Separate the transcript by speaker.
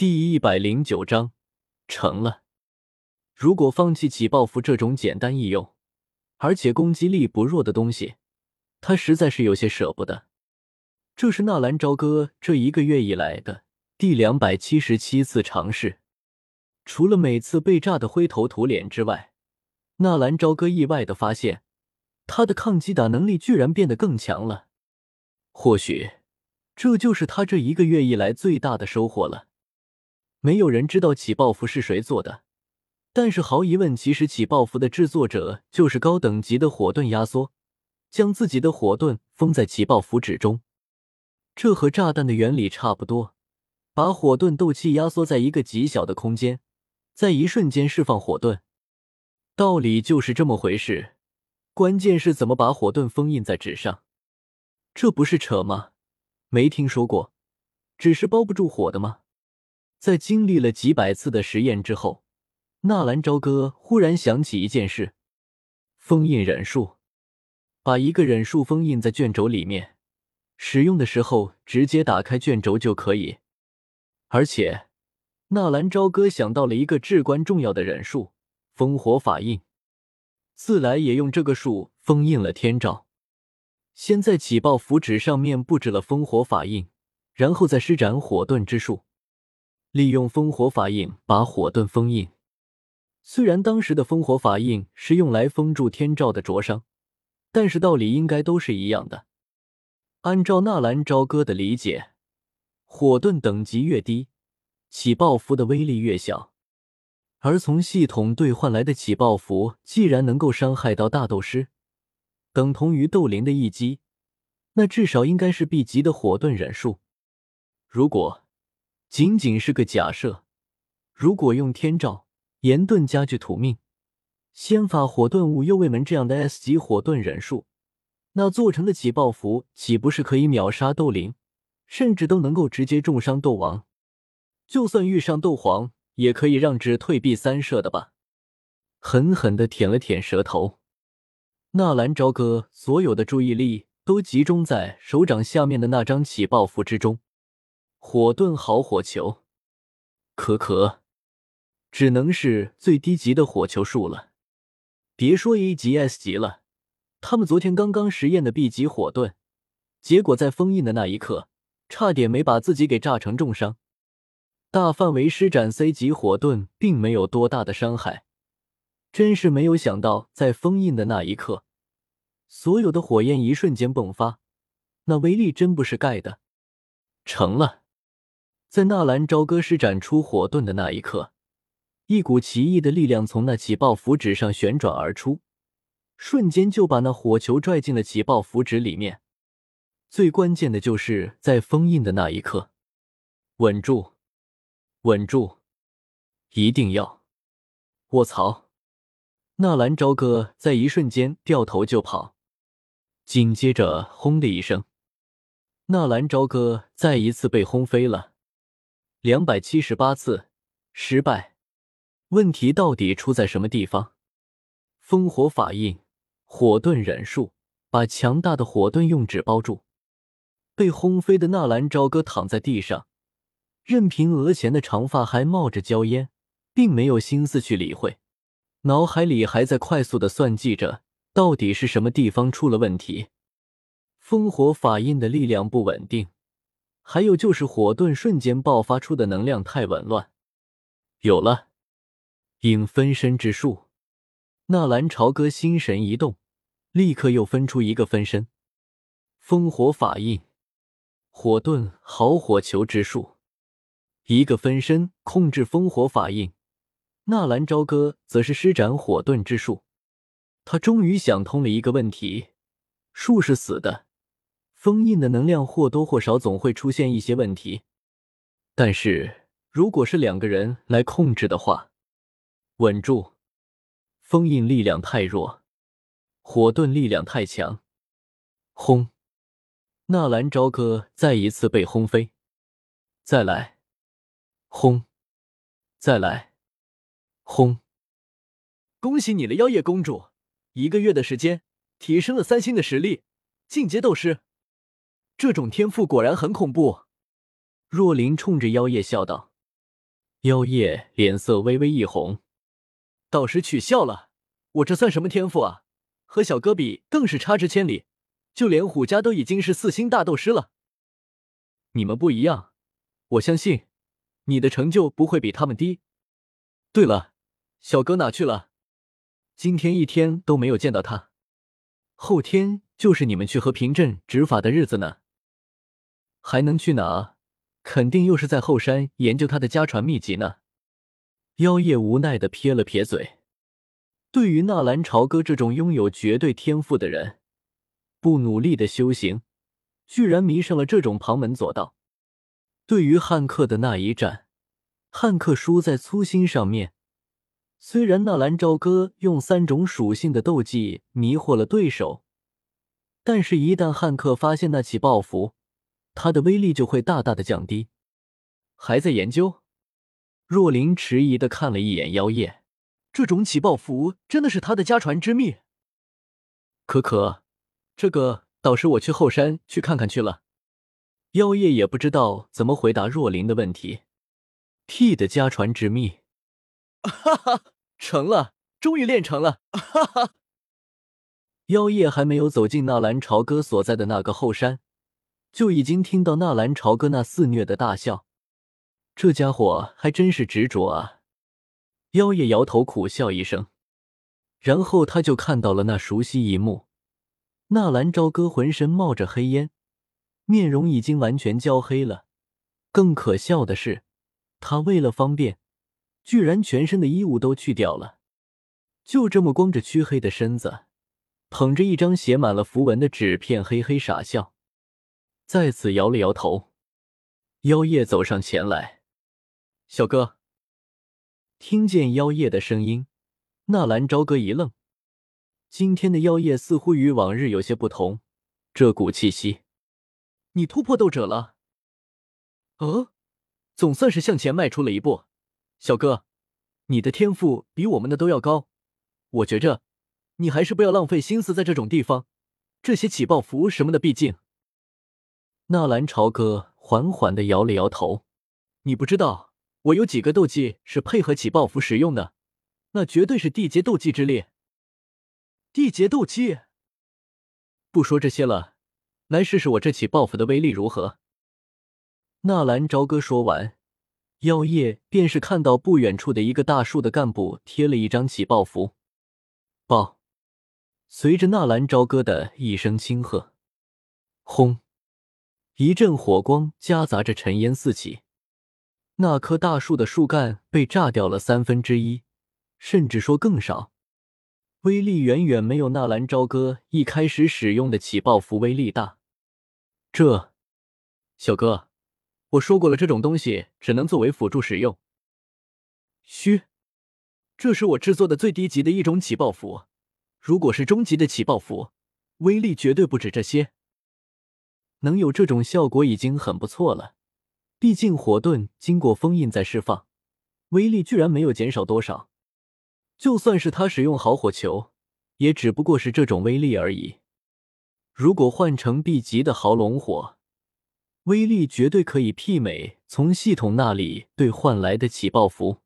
Speaker 1: 第一百零九章，成了。如果放弃起爆符这种简单易用，而且攻击力不弱的东西，他实在是有些舍不得。这是纳兰朝歌这一个月以来的第两百七十七次尝试，除了每次被炸得灰头土脸之外，纳兰朝歌意外的发现，他的抗击打能力居然变得更强了。或许，这就是他这一个月以来最大的收获了。没有人知道起爆符是谁做的，但是毫疑问，其实起爆符的制作者就是高等级的火盾压缩，将自己的火盾封在起爆符纸中。这和炸弹的原理差不多，把火盾斗气压缩在一个极小的空间，在一瞬间释放火盾。道理就是这么回事，关键是怎么把火盾封印在纸上。这不是扯吗？没听说过，纸是包不住火的吗？在经历了几百次的实验之后，纳兰朝歌忽然想起一件事：封印忍术。把一个忍术封印在卷轴里面，使用的时候直接打开卷轴就可以。而且，纳兰朝歌想到了一个至关重要的忍术——烽火法印，自来也用这个术封印了天照。先在起爆符纸上面布置了烽火法印，然后再施展火遁之术。利用烽火法印把火盾封印，虽然当时的烽火法印是用来封住天照的灼伤，但是道理应该都是一样的。按照纳兰朝歌的理解，火盾等级越低，起爆符的威力越小。而从系统兑换来的起爆符，既然能够伤害到大斗师，等同于斗灵的一击，那至少应该是 B 级的火盾忍术。如果仅仅是个假设。如果用天照、炎盾加具土命、仙法火遁五右卫门这样的 S 级火遁忍术，那做成的起爆符岂不是可以秒杀斗灵，甚至都能够直接重伤斗王？就算遇上斗皇，也可以让之退避三舍的吧？狠狠的舔了舔舌头，纳兰朝歌所有的注意力都集中在手掌下面的那张起爆符之中。火遁好火球，可可，只能是最低级的火球术了。别说 A 级、S 级了，他们昨天刚刚实验的 B 级火盾，结果在封印的那一刻，差点没把自己给炸成重伤。大范围施展 C 级火盾，并没有多大的伤害。真是没有想到，在封印的那一刻，所有的火焰一瞬间迸发，那威力真不是盖的。成了。在纳兰朝歌施展出火盾的那一刻，一股奇异的力量从那起爆符纸上旋转而出，瞬间就把那火球拽进了起爆符纸里面。最关键的就是在封印的那一刻，稳住，稳住，一定要！卧槽！纳兰朝歌在一瞬间掉头就跑，紧接着轰的一声，纳兰朝歌再一次被轰飞了。两百七十八次失败，问题到底出在什么地方？烽火法印、火遁忍术把强大的火遁用纸包住，被轰飞的纳兰朝歌躺在地上，任凭额前的长发还冒着焦烟，并没有心思去理会，脑海里还在快速的算计着到底是什么地方出了问题。烽火法印的力量不稳定。还有就是火遁瞬间爆发出的能量太紊乱，有了影分身之术。纳兰朝歌心神一动，立刻又分出一个分身，烽火法印、火遁好火球之术。一个分身控制烽火法印，纳兰朝歌则是施展火遁之术。他终于想通了一个问题：术是死的。封印的能量或多或少总会出现一些问题，但是如果是两个人来控制的话，稳住。封印力量太弱，火遁力量太强。轰！纳兰朝歌再一次被轰飞。再来！轰！再来！轰！恭喜你了，妖夜公主！一个月的时间，提升了三星的实力，进阶斗师。这种天赋果然很恐怖，若琳冲着妖夜笑道。妖夜脸色微微一红，
Speaker 2: 导师取笑了，我这算什么天赋啊？和小哥比更是差之千里，就连虎家都已经是四星大斗师了。
Speaker 1: 你们不一样，我相信你的成就不会比他们低。
Speaker 2: 对了，小哥哪去了？
Speaker 1: 今天一天都没有见到他，后天就是你们去和平镇执法的日子呢，还能去哪？肯定又是在后山研究他的家传秘籍呢。妖夜无奈的撇了撇嘴。对于纳兰朝歌这种拥有绝对天赋的人，不努力的修行，居然迷上了这种旁门左道。对于汉克的那一战，汉克输在粗心上面。虽然纳兰朝歌用三种属性的斗技迷惑了对手，但是，一旦汉克发现那起爆符。他的威力就会大大的降低。还在研究？若琳迟疑的看了一眼妖夜，
Speaker 2: 这种起爆符真的是他的家传之秘？
Speaker 1: 可可，这个到时我去后山去看看去了。妖夜也不知道怎么回答若琳的问题。T 的家传之秘，
Speaker 2: 哈哈，成了，终于练成了，哈哈。
Speaker 1: 妖夜还没有走进纳兰朝歌所在的那个后山。就已经听到纳兰朝歌那肆虐的大笑，这家伙还真是执着啊！妖夜摇头苦笑一声，然后他就看到了那熟悉一幕：纳兰朝歌浑身冒着黑烟，面容已经完全焦黑了。更可笑的是，他为了方便，居然全身的衣物都去掉了，就这么光着黢黑的身子，捧着一张写满了符文的纸片，嘿嘿傻笑。再次摇了摇头，妖夜走上前来：“小哥。”听见妖夜的声音，纳兰朝歌一愣。今天的妖夜似乎与往日有些不同，这股气息，
Speaker 2: 你突破斗者了？
Speaker 1: 哦，总算是向前迈出了一步。小哥，你的天赋比我们的都要高，我觉着你还是不要浪费心思在这种地方，这些起爆符什么的，毕竟。纳兰朝歌缓缓的摇了摇头：“
Speaker 2: 你不知道，我有几个斗技是配合起爆符使用的，那绝对是地阶斗技之列。
Speaker 1: 地阶斗技，不说这些了，来试试我这起爆符的威力如何？”纳兰朝歌说完，妖夜便是看到不远处的一个大树的干部贴了一张起爆符。爆！随着纳兰朝歌的一声轻喝，轰！一阵火光夹杂着尘烟四起，那棵大树的树干被炸掉了三分之一，甚至说更少，威力远远没有纳兰朝歌一开始使用的起爆符威力大。这，小哥，我说过了，这种东西只能作为辅助使用。
Speaker 2: 嘘，这是我制作的最低级的一种起爆符，如果是中级的起爆符，威力绝对不止这些。
Speaker 1: 能有这种效果已经很不错了，毕竟火盾经过封印再释放，威力居然没有减少多少。就算是他使用好火球，也只不过是这种威力而已。如果换成 B 级的豪龙火，威力绝对可以媲美从系统那里兑换来的起爆符。